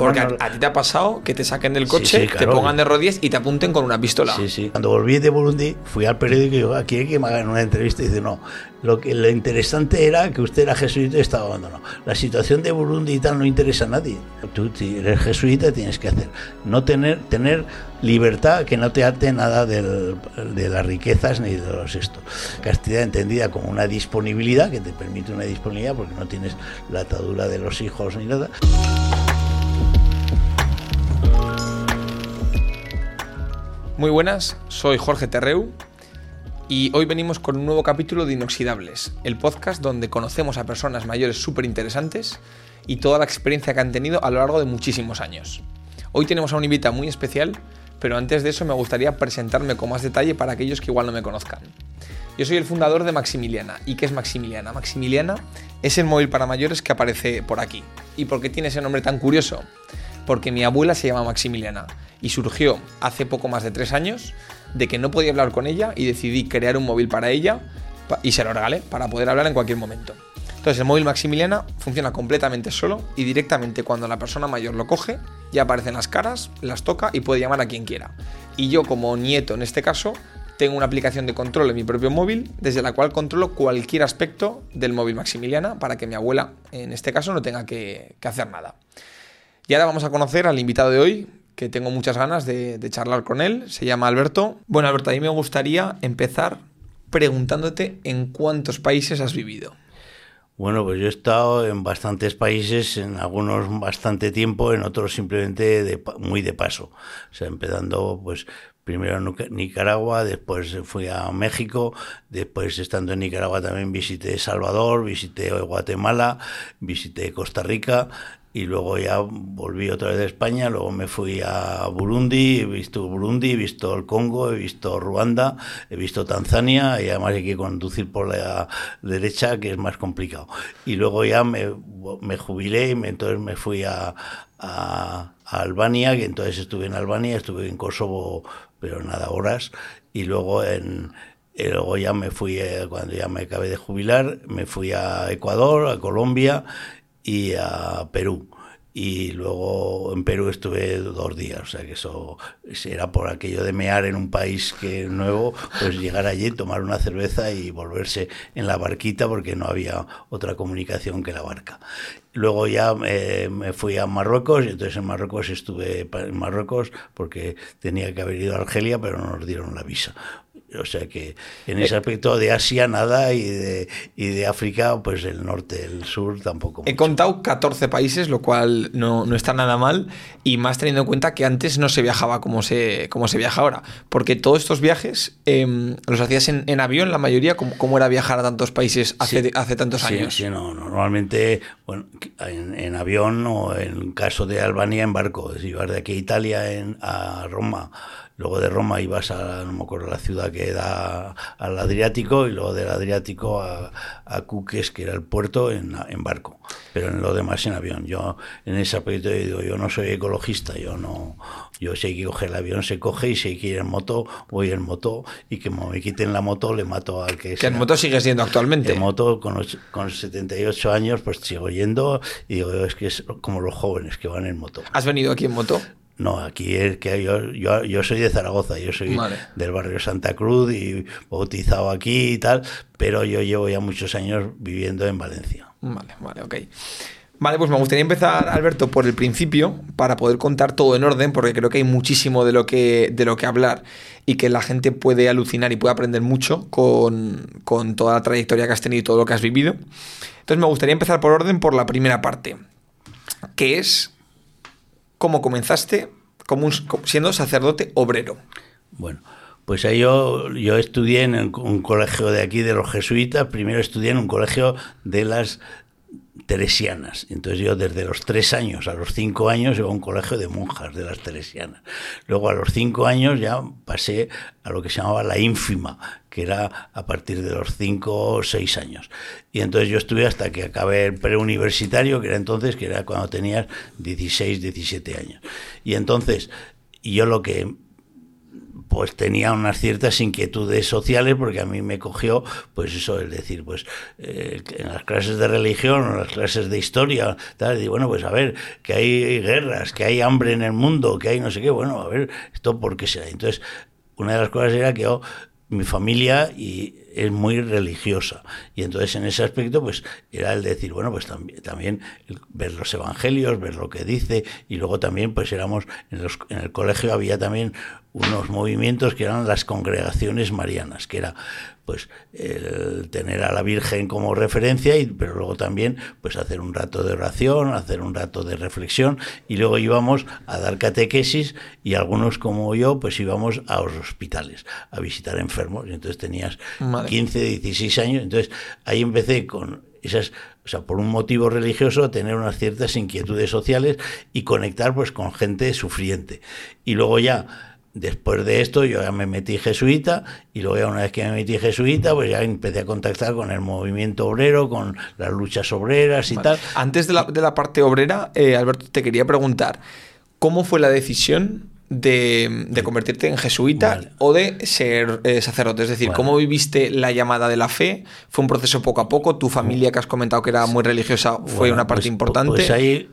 Porque a, a ti te ha pasado que te saquen del Sí, coche, sí, te claro. pongan de rodillas y te apunten con una pistola. Sí, sí. Cuando volví de Burundi, fui al periódico y digo, aquí hay que me hagan una entrevista. Y dice, no, lo, que, lo interesante era que usted era jesuita y estaba abandonado. La situación de Burundi y tal no interesa a nadie. Tú, si eres jesuita, tienes que hacer. No tener, tener libertad que no te ate nada del- de las riquezas ni de los estos. Castidad entendida como una disponibilidad, que te permite una disponibilidad porque no tienes la atadura de los hijos ni nada. Muy buenas, soy Jorge Terreu y hoy venimos con un nuevo capítulo de Inoxidables, el podcast donde conocemos a personas mayores súper interesantes y toda la experiencia que han tenido a lo largo de muchísimos años. Hoy tenemos a un invitado muy especial, pero antes de eso me gustaría presentarme con más detalle para aquellos que igual no me conozcan. Yo soy el fundador de Maximiliana. ¿Y qué es Maximiliana? Maximiliana es el móvil para mayores que aparece por aquí. ¿Y por qué tiene ese nombre tan curioso? Porque mi abuela se llama Maximiliana y surgió hace poco más de tres años de que no podía hablar con ella y decidí crear un móvil para ella y se lo regalé para poder hablar en cualquier momento. Entonces el móvil Maximiliana funciona completamente solo y directamente cuando la persona mayor lo coge ya aparecen las caras, las toca y puede llamar a quien quiera. Y yo como nieto en este caso tengo una aplicación de control en mi propio móvil desde la cual controlo cualquier aspecto del móvil Maximiliana para que mi abuela en este caso no tenga que, que hacer nada. Y ahora vamos a conocer al invitado de hoy, que tengo muchas ganas de, charlar con él. Se llama Alberto. Bueno, Alberto, a mí me gustaría empezar preguntándote en cuántos países has vivido. Bueno, pues yo he estado en bastantes países, en algunos bastante tiempo, en otros simplemente muy de paso. O sea, empezando pues primero en Nicaragua, después fui a México, después estando en Nicaragua también visité Salvador, visité Guatemala, visité Costa Rica y luego ya volví otra vez a España, luego me fui a Burundi, he visto Burundi, he visto el Congo, he visto Ruanda, he visto Tanzania y además hay que conducir por la derecha que es más complicado. Y luego ya me, me jubilé y me- entonces me fui a, Albania, que entonces estuve en Albania, estuve en Kosovo, pero nada, horas, y luego en... y luego ya me fui, eh, cuando ya me acabé de jubilar, me fui a Ecuador, a Colombia y a Perú. Y luego en Perú estuve dos días, o sea que eso era por aquello de mear en un país que nuevo, pues llegar allí, tomar una cerveza y volverse en la barquita porque no había otra comunicación que la barca. Luego ya eh, me fui a Marruecos y entonces en Marruecos estuve en Marruecos porque tenía que haber ido a Argelia, pero no nos dieron la visa. O sea que en ese aspecto de Asia nada y de, y de África, pues el norte, el sur tampoco. He mucho. contado 14 países, lo cual no, no está nada mal, y más teniendo en cuenta que antes no se viajaba como se, como se viaja ahora. Porque todos estos viajes em, los hacías en, en avión, la mayoría, ¿cómo, cómo era viajar a tantos países hace, Sí. hace tantos Sí, años? sí, no, normalmente bueno, en, en avión o en caso de Albania en barco. Si ibas de aquí a Italia en, a Roma, luego de Roma ibas a, no me acuerdo, la ciudad que da al Adriático y luego del Adriático a, a Cuques, que era el puerto, en, en barco. Pero en lo demás en avión. Yo en ese aspecto digo, yo no soy ecologista, yo no, yo si hay que coger el avión se coge y si hay que ir en moto, voy en moto y que me quiten la moto le mato al que Que en moto sigue siendo actualmente. En moto, con, los- con 78 años, pues sigo yendo y digo, es que es como los jóvenes que van en moto. ¿Has venido aquí en moto? No, aquí es que yo, yo, yo soy de Zaragoza, yo soy Vale. del barrio Santa Cruz y bautizado aquí y tal, pero yo llevo ya muchos años viviendo en Valencia. Vale, vale, ok. Vale, pues me gustaría empezar, Alberto, por el principio, para poder contar todo en orden, porque creo que hay muchísimo de lo que, de lo que hablar y que la gente puede alucinar y puede aprender mucho con, con toda la trayectoria que has tenido y todo lo que has vivido. Entonces me gustaría empezar por orden por la primera parte, que es cómo comenzaste como siendo sacerdote obrero. Bueno, pues ahí yo, yo estudié en un colegio de aquí de los jesuitas, primero estudié en un colegio de las teresianas. Entonces yo desde los tres años a los cinco años iba a un colegio de monjas de las teresianas. Luego a los cinco años ya pasé a lo que se llamaba la ínfima, que era a partir de los cinco o seis años. Y entonces yo estuve hasta que acabé el preuniversitario, que era entonces, que era cuando tenías 16, 17 años. Y entonces yo lo que pues tenía unas ciertas inquietudes sociales porque a mí me cogió, pues eso, es decir, pues eh, en las clases de religión o en las clases de historia, tal, y bueno, pues a ver, que hay guerras, que hay hambre en el mundo, que hay no sé qué, bueno, a ver, esto por qué será. Entonces, una de las cosas era que yo, mi familia y es muy religiosa. Y entonces en ese aspecto, pues era el decir, bueno, pues también, ver los evangelios, ver lo que dice, y luego también, pues éramos, en, los, en el colegio había también unos movimientos que eran las congregaciones marianas, que era pues el tener a la Virgen como referencia, y, pero luego también pues hacer un rato de oración, hacer un rato de reflexión, y luego íbamos a dar catequesis y algunos como yo pues íbamos a los hospitales a visitar enfermos, y entonces tenías 15, 16 años, entonces ahí empecé con esas, o sea, por un motivo religioso, tener unas ciertas inquietudes sociales y conectar pues con gente sufriente. Y luego ya Después de esto yo ya me metí jesuita y luego ya una vez que me metí jesuita pues ya empecé a contactar con el movimiento obrero, con las luchas obreras y tal. Antes de la, de la parte obrera, eh, Alberto, te quería preguntar, ¿cómo fue la decisión de, de convertirte en jesuita o de ser eh, sacerdote? Es decir, ¿cómo viviste la llamada de la fe? ¿Fue un proceso poco a poco? ¿Tu familia que has comentado que era muy religiosa fue una parte pues, importante? Pues ahí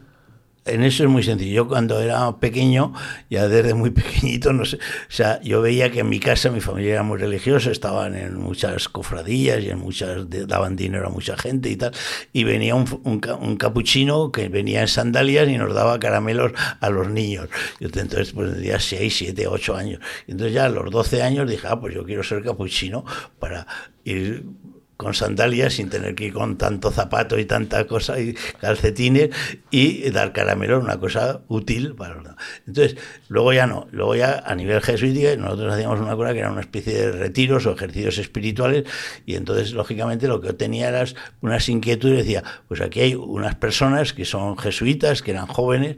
en eso es muy sencillo. Yo cuando era pequeño, ya desde muy pequeñito, no sé, o sea, yo veía que en mi casa mi familia era muy religiosa, estaban en muchas cofradías y en muchas daban dinero a mucha gente y tal, y venía un, un, capuchino que venía en sandalias y nos daba caramelos a los niños. Yo entonces pues tendría 6, 7, 8 años. Entonces ya a los 12 años dije, ah, pues yo quiero ser capuchino para ir con sandalias sin tener que ir con tanto zapato y tanta cosa y calcetines y dar caramelo una cosa útil para entonces luego ya no luego ya a nivel jesuítico nosotros hacíamos una cosa que era una especie de retiros o ejercicios espirituales y entonces lógicamente lo que yo tenía era unas inquietudes decía pues aquí hay unas personas que son jesuitas que eran jóvenes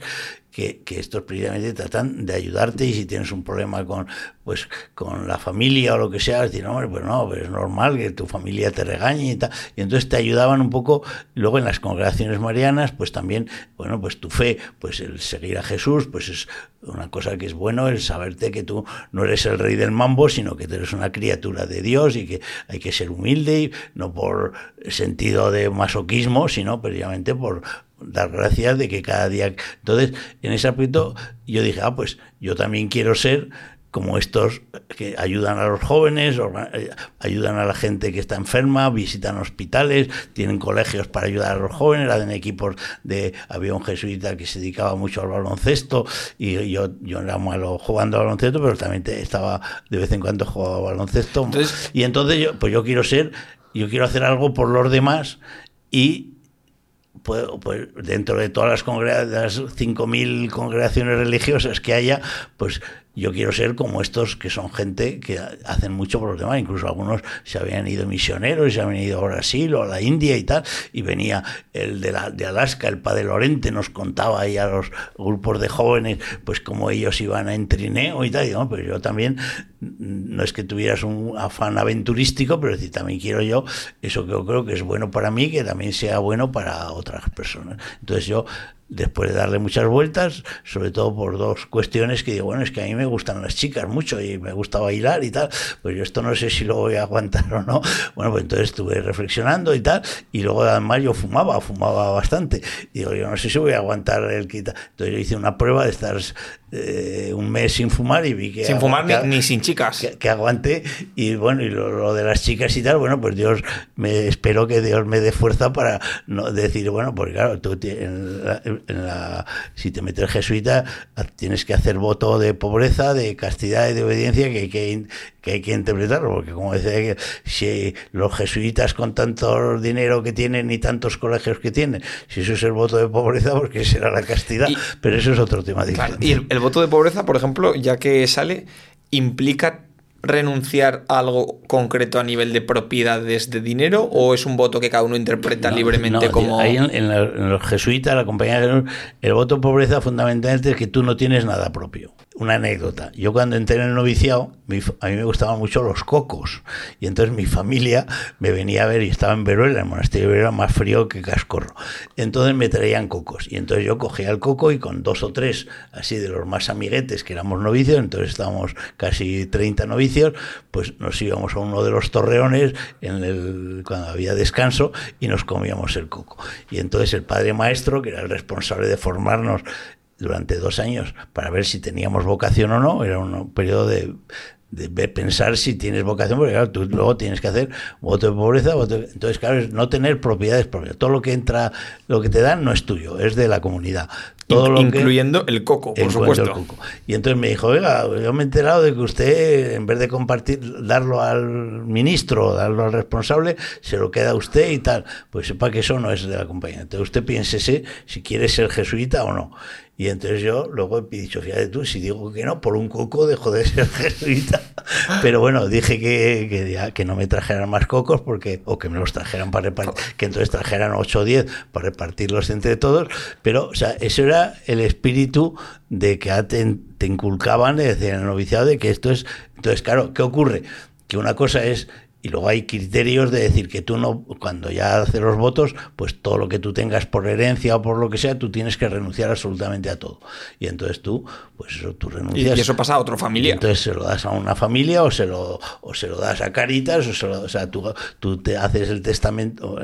que, estos precisamente tratan de ayudarte y si tienes un problema con, pues, con la familia o lo que sea, decir, hombre, pues no, pues es normal que tu familia te regañe y tal. Y entonces te ayudaban un poco, luego en las congregaciones marianas, pues también, bueno, pues tu fe, pues el seguir a Jesús, pues es una cosa que es bueno, el saberte que tú no eres el rey del mambo, sino que eres una criatura de Dios y que hay que ser humilde, y no por sentido de masoquismo, sino precisamente por dar gracias de que cada día... Entonces, en ese aspecto yo dije, ah, pues yo también quiero ser como estos que ayudan a los jóvenes, eh, ayudan a la gente que está enferma, visitan hospitales, tienen colegios para ayudar a los jóvenes, hacen equipos de... Había un jesuita que se dedicaba mucho al baloncesto y yo, yo era malo jugando al baloncesto, pero también estaba de vez en cuando jugaba baloncesto. y entonces yo, pues yo quiero ser, yo quiero hacer algo por los demás y pues, pues, dentro de todas las, las 5.000 congregaciones religiosas que haya, pues yo quiero ser como estos que son gente que hacen mucho por los demás, incluso algunos se habían ido misioneros, se habían ido a Brasil o a la India y tal, y venía el de, la, de Alaska, el padre Lorente, nos contaba ahí a los grupos de jóvenes, pues cómo ellos iban a entrineo y tal, y pues yo también, no es que tuvieras un afán aventurístico, pero decir, también quiero yo eso que yo creo que es bueno para mí, que también sea bueno para otras personas. Entonces yo después de darle muchas vueltas, sobre todo por dos cuestiones que digo, bueno, es que a mí me gustan las chicas mucho y me gusta bailar y tal, pues yo esto no sé si lo voy a aguantar o no. Bueno, pues entonces estuve reflexionando y tal, y luego además yo fumaba, fumaba bastante. Digo, yo no sé si voy a aguantar el quita. Entonces yo hice una prueba de estar eh, un mes sin fumar y vi que... Sin fumar ni, sin chicas. Que, aguante. Y bueno, y lo, de las chicas y tal, bueno, pues Dios, me espero que Dios me dé fuerza para no decir, bueno, porque claro, tú en la, si te metes jesuita tienes que hacer voto de pobreza, de castidad y de obediencia que hay que, que, hay que interpretarlo, porque como decía, si los jesuitas con tanto dinero que tienen y tantos colegios que tienen, si eso es el voto de pobreza, porque será la castidad, pero eso es otro tema diferente. y el, voto de pobreza, por ejemplo, ya que sale, implica renunciar a algo concreto a nivel de propiedades de dinero o es un voto que cada uno interpreta libremente como... Ahí en, los jesuitas, la compañía de el voto pobreza fundamentalmente es que tú no tienes nada propio una anécdota. Yo cuando entré en el noviciado, a mí me gustaban mucho los cocos. Y entonces mi familia me venía a ver y estaba en Veruela, el monasterio de Veruela más frío que Cascorro. Entonces me traían cocos. Y entonces yo cogía el coco y con dos o tres, así de los más amiguetes que éramos novicios, entonces estábamos casi 30 novicios, pues nos íbamos a uno de los torreones en el, cuando había descanso y nos comíamos el coco. Y entonces el padre maestro, que era el responsable de formarnos durante dos años para ver si teníamos vocación o no. Era un periodo de, de pensar si tienes vocación, porque claro, tú luego tienes que hacer voto de pobreza, entonces claro, es no tener propiedades propias. Todo lo que entra, lo que te dan no es tuyo, es de la comunidad. Todo lo incluyendo el coco, por supuesto. Y entonces me dijo, oiga, yo me he enterado de que usted, en vez de compartir, darlo al ministro, darlo al responsable, se lo queda a usted y tal. Pues sepa que eso no es de la compañía. Entonces usted piénsese si quiere ser jesuita o no. Y entonces yo luego he dicho, fíjate tú, si digo que no, por un coco dejo de ser jesuita. Pero bueno, dije que, que, que, no me trajeran más cocos, porque o que me los trajeran para repartir, que entonces trajeran 8 o 10 para repartirlos entre todos. Pero, o sea, eso era el espíritu de que te, te inculcaban, en el noviciado, de que esto es... Entonces, claro, ¿qué ocurre? Que una cosa es y luego hay criterios de decir que tú no, cuando ya haces los votos, pues todo lo que tú tengas por herencia o por lo que sea, tú tienes que renunciar absolutamente a todo. Y entonces tú, pues eso, tú renuncias. Y eso pasa a otra familia. entonces se lo das a una familia o se lo, o se lo das a Caritas, o, se lo, o sea, tú, tú te haces el testamento,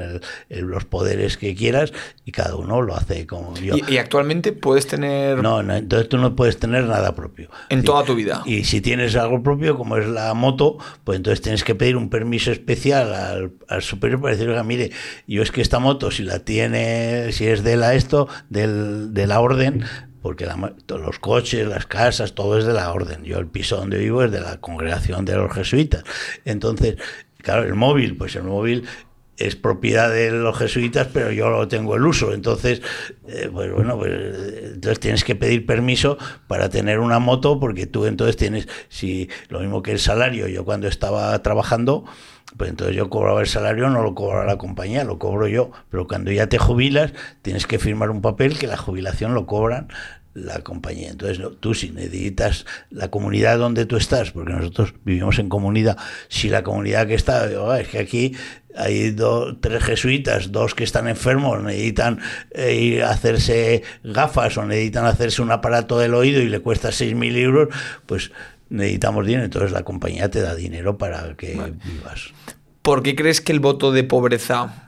los poderes que quieras y cada uno lo hace como yo. ¿Y, actualmente puedes tener...? No, no, entonces tú no puedes tener nada propio. En toda tu vida. Y si tienes algo propio, como es la moto, pues entonces tienes que pedir un permiso especial al, superior para decir, oiga, mire, yo es que esta moto, si la tiene, si es de la esto, del, de la orden, porque los coches, las casas, todo es de la orden. Yo el piso donde vivo es de la congregación de los jesuitas. Entonces, claro, el móvil, pues el móvil es propiedad de los jesuitas, pero yo lo tengo el uso. Entonces, eh, pues bueno, pues entonces tienes que pedir permiso para tener una moto, porque tú entonces tienes, si lo mismo que el salario, yo cuando estaba trabajando, pues entonces yo cobraba el salario, no lo cobra la compañía, lo cobro yo. Pero cuando ya te jubilas, tienes que firmar un papel que la jubilación lo cobran la compañía. Entonces, tú si necesitas la comunidad donde tú estás, porque nosotros vivimos en comunidad, si la comunidad que está, es que aquí hay dos, tres jesuitas, dos que están enfermos, necesitan eh, ir a hacerse gafas o necesitan hacerse un aparato del oído y le cuesta 6.000 euros, pues necesitamos dinero. Entonces la compañía te da dinero para que vivas. ¿Por qué crees que el voto de pobreza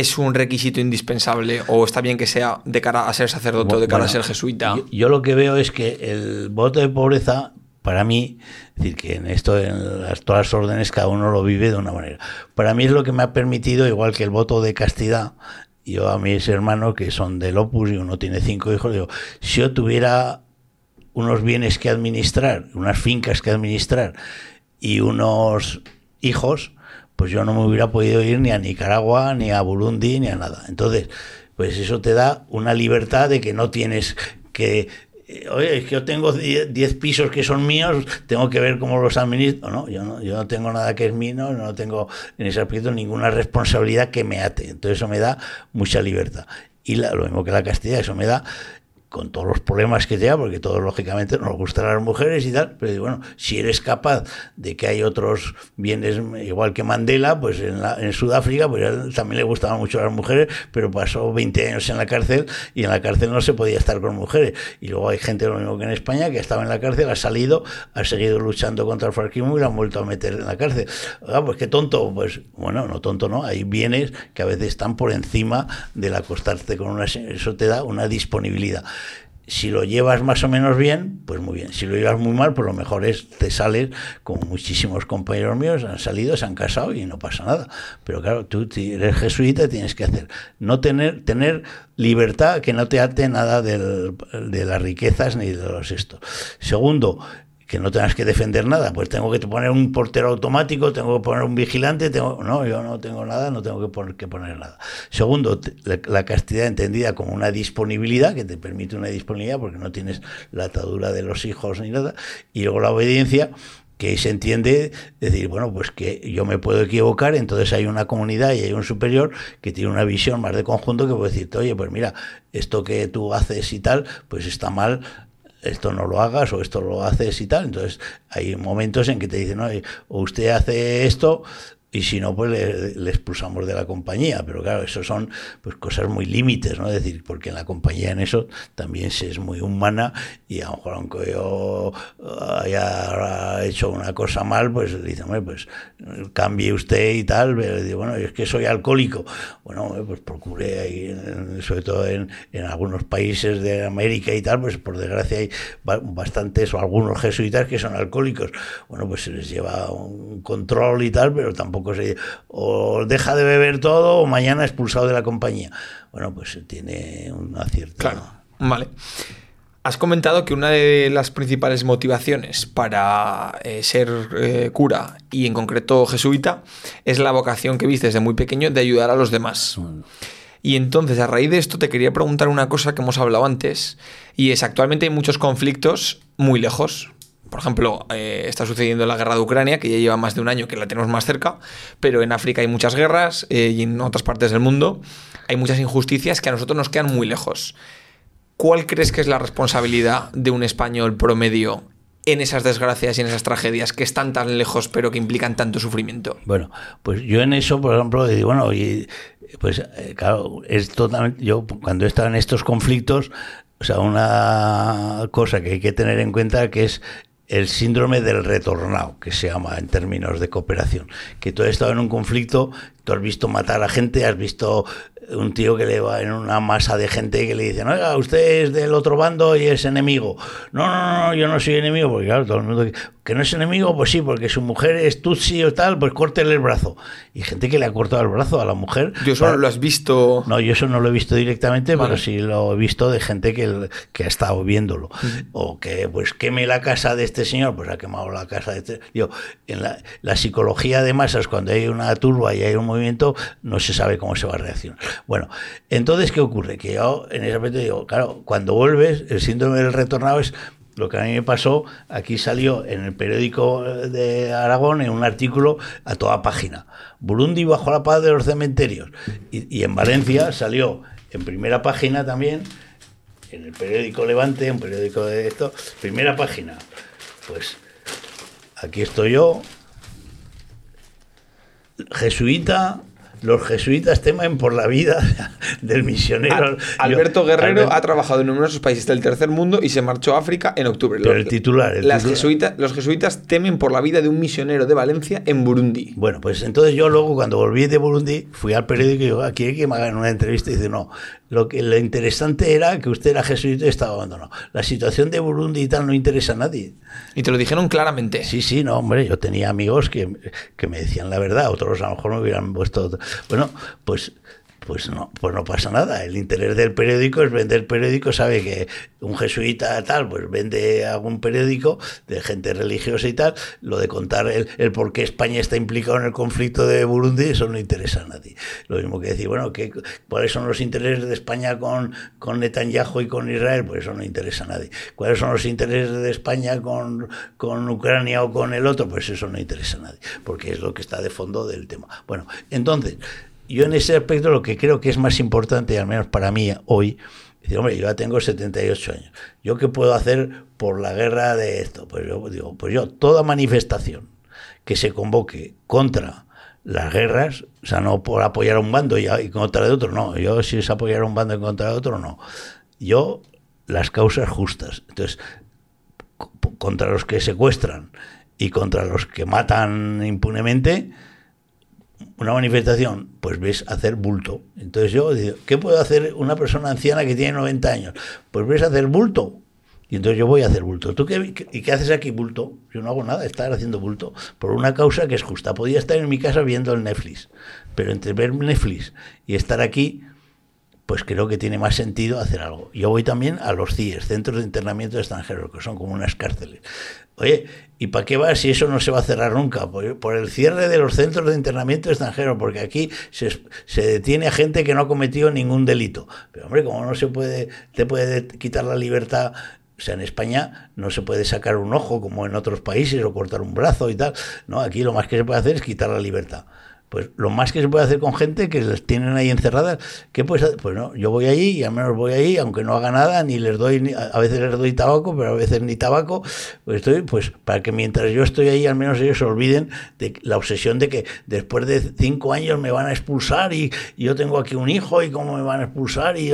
es un requisito indispensable o está bien que sea de cara a ser sacerdote o de cara a ser jesuita? Yo, lo que veo es que el voto de pobreza, para mí, es decir, que en esto, en las, todas las órdenes, cada uno lo vive de una manera. Para mí es lo que me ha permitido, igual que el voto de castidad, yo a mis hermanos que son del Opus y uno tiene cinco hijos, digo, si yo tuviera unos bienes que administrar, unas fincas que administrar y unos hijos, pues yo no me hubiera podido ir ni a Nicaragua, ni a Burundi, ni a nada. Entonces, pues eso te da una libertad de que no tienes que eh, oye, es que yo tengo 10 pisos que son míos, tengo que ver cómo los administro. No, yo no, yo no tengo nada que es mío, no tengo en ese aspecto ninguna responsabilidad que me ate. Entonces eso me da mucha libertad. Y lo mismo que la Castilla, eso me da con todos los problemas que te da, porque todos lógicamente nos gustan las mujeres y tal, pero bueno, si eres capaz de que hay otros bienes, igual que Mandela, pues en, en Sudáfrica, pues también le gustaban mucho las mujeres, pero pasó 20 años en la cárcel y en la cárcel no se podía estar con mujeres. Y luego hay gente, lo mismo que en España, que estaba en la cárcel, ha salido, ha seguido luchando contra el franquismo y la han vuelto a meter en la cárcel. Ah, pues qué tonto, pues bueno, no tonto, no, hay bienes que a veces están por encima del acostarte con una... Eso te da una disponibilidad si lo llevas más o menos bien, pues muy bien. Si lo llevas muy mal, pues lo mejor es te sales, como muchísimos compañeros míos han salido, se han casado y no pasa nada. Pero claro, tú eres jesuita, tienes que hacer, no tener, tener libertad que no te ate nada de las riquezas ni de los estos. Segundo, que no tengas que defender nada, pues tengo que poner un portero automático, tengo que poner un vigilante, tengo no, yo no tengo nada, no tengo que poner, que poner nada. Segundo, la, castidad entendida como una disponibilidad, que te permite una disponibilidad porque no tienes la atadura de los hijos ni nada, y luego la obediencia, que se entiende decir, bueno, pues que yo me puedo equivocar, entonces hay una comunidad y hay un superior que tiene una visión más de conjunto que puede decirte, oye, pues mira, esto que tú haces y tal, pues está mal, esto no lo hagas o esto lo haces y tal. Entonces hay momentos en que te dicen, oye, o usted hace esto y si no, pues le, expulsamos de la compañía. Pero claro, eso son pues cosas muy límites, ¿no? Es decir, porque en la compañía en eso también se es muy humana y a lo mejor aunque yo haya hecho una cosa mal, pues le dicen, pues cambie usted y tal, pero digo, bueno, es que soy alcohólico. Bueno, pues procure ahí, sobre todo en, en algunos países de América y tal, pues por desgracia hay bastantes o algunos jesuitas que son alcohólicos. Bueno, pues se les lleva un control y tal, pero tampoco o deja de beber todo o mañana expulsado de la compañía. Bueno, pues tiene una cierta... Claro, vale. Has comentado que una de las principales motivaciones para eh, ser eh, cura y en concreto jesuita es la vocación que viste desde muy pequeño de ayudar a los demás. Y entonces, a raíz de esto, te quería preguntar una cosa que hemos hablado antes, y es actualmente hay muchos conflictos muy lejos, por ejemplo, eh, está sucediendo la guerra de Ucrania, que ya lleva más de un año que la tenemos más cerca, pero en África hay muchas guerras eh, y en otras partes del mundo hay muchas injusticias que a nosotros nos quedan muy lejos. ¿Cuál crees que es la responsabilidad de un español promedio en esas desgracias y en esas tragedias que están tan lejos pero que implican tanto sufrimiento? Bueno, pues yo en eso, por ejemplo, digo, bueno, pues eh, claro, es totalmente, yo cuando he estado en estos conflictos, o sea, una cosa que hay que tener en cuenta que es el síndrome del retornado, que se llama en términos de cooperación, que tú has estado en un conflicto, tú has visto matar a gente, has visto un tío que le va en una masa de gente que le dice, oiga, usted es del otro bando y es enemigo. No, no, no, yo no soy enemigo, porque claro, todo el mundo que no es enemigo, pues sí, porque su mujer es tutsi o tal, pues córtele el brazo. Y gente que le ha cortado el brazo a la mujer. ¿Yo eso lo has visto? No, yo eso no lo he visto directamente, pero sí lo he visto de gente que, que ha estado viéndolo. O que, pues, queme la casa de este señor, pues ha quemado la casa de este. Yo, en la, la psicología de masas, cuando hay una turba y hay un movimiento, no se sabe cómo se va a reaccionar. Bueno, entonces, ¿qué ocurre? Que yo en ese aspecto digo, claro, cuando vuelves, el síndrome del retornado es lo que a mí me pasó, aquí salió en el periódico de Aragón en un artículo a toda página. Burundi bajo la paz de los cementerios. Y, en Valencia salió en primera página también, en el periódico Levante, un periódico de esto, primera página. Pues aquí estoy yo, jesuita los jesuitas temen por la vida del misionero. Alberto Guerrero ha trabajado en numerosos países del tercer mundo y se marchó a África en octubre. Pero el titular. las los jesuitas temen por la vida de un misionero de Valencia en Burundi. Bueno, pues entonces yo luego cuando volví de Burundi fui al periódico y digo, aquí hay que me hagan una entrevista y dice, no, lo que lo interesante era que usted era jesuita y estaba abandonado. La situación de Burundi y tal no interesa a nadie. Y te lo dijeron claramente. Sí, sí, no, hombre, yo tenía amigos que, que me decían la verdad, otros a lo mejor me hubieran puesto... Bueno, pues pues no, pues no pasa nada. El interés del periódico es vender periódico. Sabe que un jesuita tal, pues vende algún periódico de gente religiosa y tal. Lo de contar el, el por qué España está implicado en el conflicto de Burundi, eso no interesa a nadie. Lo mismo que decir, bueno, ¿qué, ¿cuáles son los intereses de España con, con Netanyahu y con Israel? Pues eso no interesa a nadie. ¿Cuáles son los intereses de España con, con Ucrania o con el otro? Pues eso no interesa a nadie, porque es lo que está de fondo del tema. Bueno, entonces, yo en ese aspecto lo que creo que es más importante, al menos para mí hoy, es hombre, yo ya tengo 78 años. ¿Yo qué puedo hacer por la guerra de esto? Pues yo digo, pues yo, toda manifestación que se convoque contra las guerras, o sea, no por apoyar a un bando y, contra de otro, no. Yo si es apoyar a un bando y contra de otro, no. Yo, las causas justas. Entonces, contra los que secuestran y contra los que matan impunemente, una manifestación, pues ves hacer bulto. Entonces yo digo, ¿qué puede hacer una persona anciana que tiene 90 años? Pues ves hacer bulto. Y entonces yo voy a hacer bulto. ¿Tú qué, y qué haces aquí bulto? Yo no hago nada, estar haciendo bulto por una causa que es justa. Podía estar en mi casa viendo el Netflix, pero entre ver Netflix y estar aquí, pues creo que tiene más sentido hacer algo. Yo voy también a los CIES, Centros de Internamiento de Extranjeros, que son como unas cárceles. Oye, ¿y para qué va si eso no se va a cerrar nunca? Por, el cierre de los centros de internamiento extranjero, porque aquí se, se, detiene a gente que no ha cometido ningún delito. Pero hombre, ¿cómo no se puede, te puede quitar la libertad O sea, en España no se puede sacar un ojo como en otros países o cortar un brazo y tal. No, aquí lo más que se puede hacer es quitar la libertad. Pues lo más que se puede hacer con gente que les tienen ahí encerradas, ¿qué puedes hacer? Pues no, yo voy allí y al menos voy ahí, aunque no haga nada, ni les doy, a veces les doy tabaco, pero a veces ni tabaco, pues estoy, pues para que mientras yo estoy ahí, al menos ellos se olviden de la obsesión de que después de cinco años me van a expulsar y, yo tengo aquí un hijo y cómo me van a expulsar y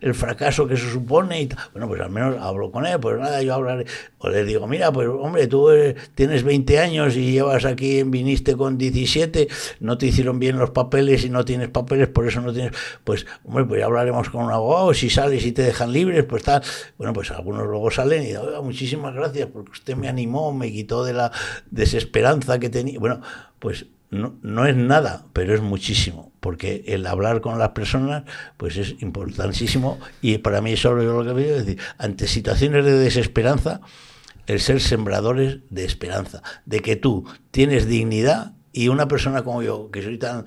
el fracaso que se supone y. Bueno, pues al menos hablo con él, pues nada, yo hablaré, o les digo, mira, pues hombre, tú tienes 20 años y llevas aquí, viniste con 17, no no te hicieron bien los papeles y no tienes papeles, por eso no tienes, pues, hombre, pues ya hablaremos con un abogado, si sales y te dejan libres, pues tal. Bueno, pues algunos luego salen y dicen, muchísimas gracias porque usted me animó, me quitó de la desesperanza que tenía. Bueno, pues no, no, es nada, pero es muchísimo, porque el hablar con las personas pues es importantísimo y para mí eso es lo que veo decir, ante situaciones de desesperanza, el ser sembradores de esperanza, de que tú tienes dignidad y una persona como yo, que soy tan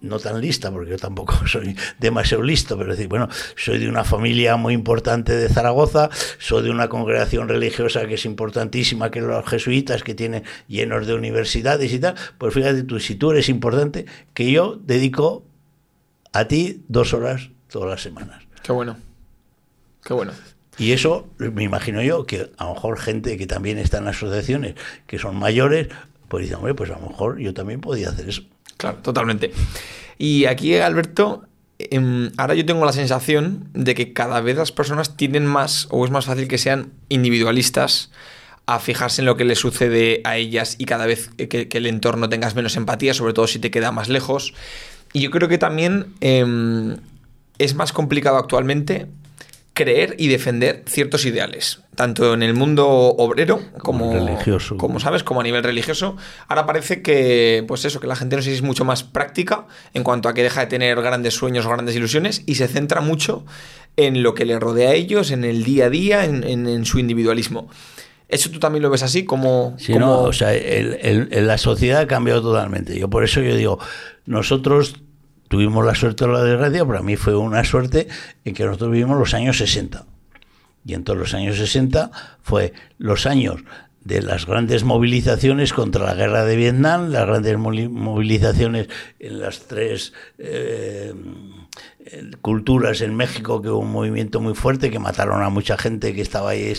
no tan lista, porque yo tampoco soy demasiado listo, pero decir, bueno, soy de una familia muy importante de Zaragoza, soy de una congregación religiosa que es importantísima, que los jesuitas, que tienen llenos de universidades y tal, pues fíjate tú, si tú eres importante, que yo dedico a ti dos horas todas las semanas. Qué bueno, qué bueno. Y eso me imagino yo que a lo mejor gente que también está en asociaciones, que son mayores, pues dice, hombre, pues a lo mejor yo también podía hacer eso. Claro, totalmente. Y aquí, Alberto, em, ahora yo tengo la sensación de que cada vez las personas tienen más, o es más fácil que sean individualistas, a fijarse en lo que le sucede a ellas y cada vez que, el entorno tengas menos empatía, sobre todo si te queda más lejos. Y yo creo que también em, es más complicado actualmente creer y defender ciertos ideales, tanto en el mundo obrero como, religioso. como sabes, como a nivel religioso. Ahora parece que, pues eso, que la gente no sé si es mucho más práctica en cuanto a que deja de tener grandes sueños o grandes ilusiones y se centra mucho en lo que le rodea a ellos, en el día a día, en, su individualismo. ¿Eso tú también lo ves así? Como, sí, no, o sea, la sociedad ha cambiado totalmente. Yo por eso yo digo, nosotros tuvimos la suerte o la desgracia, para mí fue una suerte en que nosotros vivimos los años 60. Y en todos los años 60 fue los años de las grandes movilizaciones contra la guerra de Vietnam, las grandes movilizaciones en las tres eh, culturas en México, que hubo un movimiento muy fuerte, que mataron a mucha gente que estaba ahí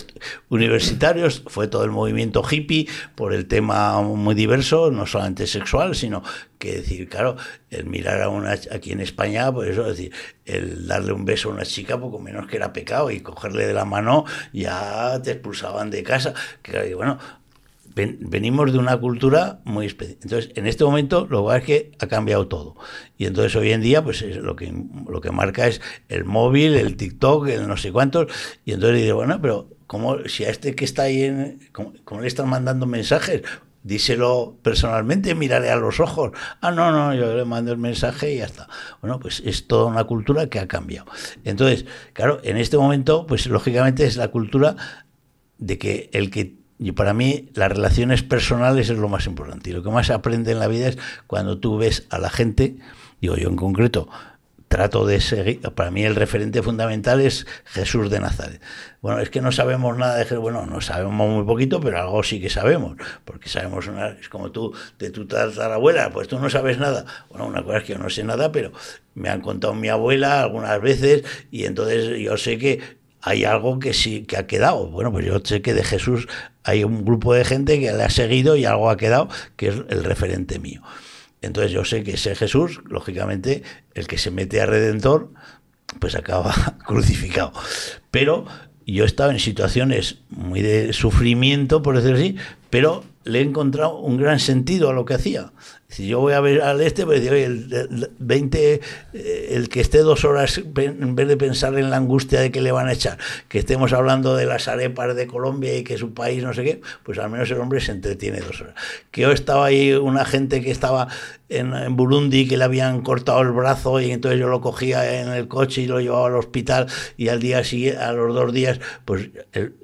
universitarios, fue todo el movimiento hippie por el tema muy diverso, no solamente sexual, sino que decir, claro, el mirar a una aquí en España, pues eso, decir, el darle un beso a una chica poco menos que era pecado y cogerle de la mano ya te expulsaban de casa. Que bueno, venimos de una cultura muy especial. Entonces, en este momento lo que es que ha cambiado todo. Y entonces hoy en día, pues lo que lo que marca es el móvil, el TikTok, el no sé cuántos. Y entonces dice, bueno, pero ¿cómo, si a este que está ahí, en, ¿cómo, le están mandando mensajes? Díselo personalmente, mírale a los ojos. Ah, no, no, yo le mando el mensaje y ya está. Bueno, pues es toda una cultura que ha cambiado. Entonces, claro, en este momento, pues lógicamente es la cultura de que el que y para mí las relaciones personales es lo más importante. Y lo que más aprende en la vida es cuando tú ves a la gente, digo yo en concreto, trato de seguir, para mí el referente fundamental es Jesús de Nazaret. Bueno, es que no sabemos nada de Jesús, bueno, no sabemos muy poquito, pero algo sí que sabemos, porque sabemos una, es como tú, de tu tatarabuela, pues tú no sabes nada. Bueno, una cosa es que yo no sé nada, pero me han contado mi abuela algunas veces y entonces yo sé que hay algo que sí que ha quedado. Bueno, pues yo sé que de Jesús hay un grupo de gente que le ha seguido y algo ha quedado que es el referente mío. Entonces yo sé que ese Jesús, lógicamente, el que se mete a Redentor, pues acaba crucificado. Pero yo he estado en situaciones muy de sufrimiento, por decirlo así, pero le he encontrado un gran sentido a lo que hacía. Si yo voy a ver al este, pues digo, el, 20, eh, el que esté dos horas en vez de pensar en la angustia de que le van a echar, que estemos hablando de las arepas de Colombia y que su país no sé qué, pues al menos el hombre se entretiene dos horas. Que yo estaba ahí una gente que estaba en, Burundi que le habían cortado el brazo y entonces yo lo cogía en el coche y lo llevaba al hospital y al día siguiente, a los dos días, pues el,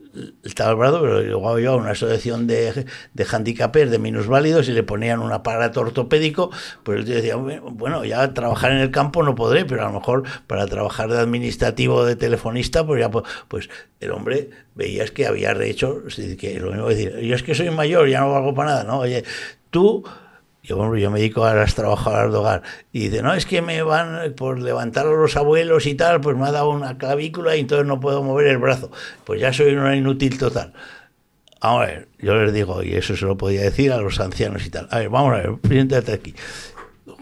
estaba el pero luego yo a una asociación de, de handicapers, de minusválidos, y le ponían un aparato ortopédico, pues él decía, bueno, ya trabajar en el campo no podré, pero a lo mejor para trabajar de administrativo de telefonista, pues ya, pues, pues el hombre veías que había rehecho, que lo mismo decir, yo es que soy mayor, ya no valgo para nada, ¿no? Oye, tú yo, yo me dedico a las trabajadoras de hogar. Y dice, no, es que me van por levantar a los abuelos y tal, pues me ha dado una clavícula y entonces no puedo mover el brazo. Pues ya soy una inútil total. A ver, yo les digo, y eso se lo podía decir a los ancianos y tal. A ver, vamos a ver, siéntate aquí.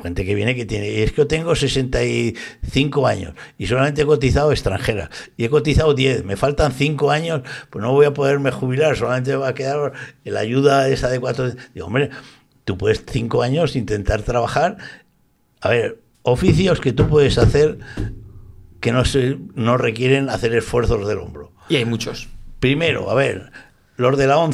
Gente que viene que tiene, y es que yo tengo 65 años y solamente he cotizado extranjera y he cotizado 10, me faltan 5 años, pues no voy a poderme jubilar, solamente va a quedar la ayuda esa de 4. Digo, hombre, Tú puedes cinco años intentar trabajar. A ver, oficios que tú puedes hacer que no, se, no requieren hacer esfuerzos del hombro. Y hay muchos. Primero, a ver, los de la ONCE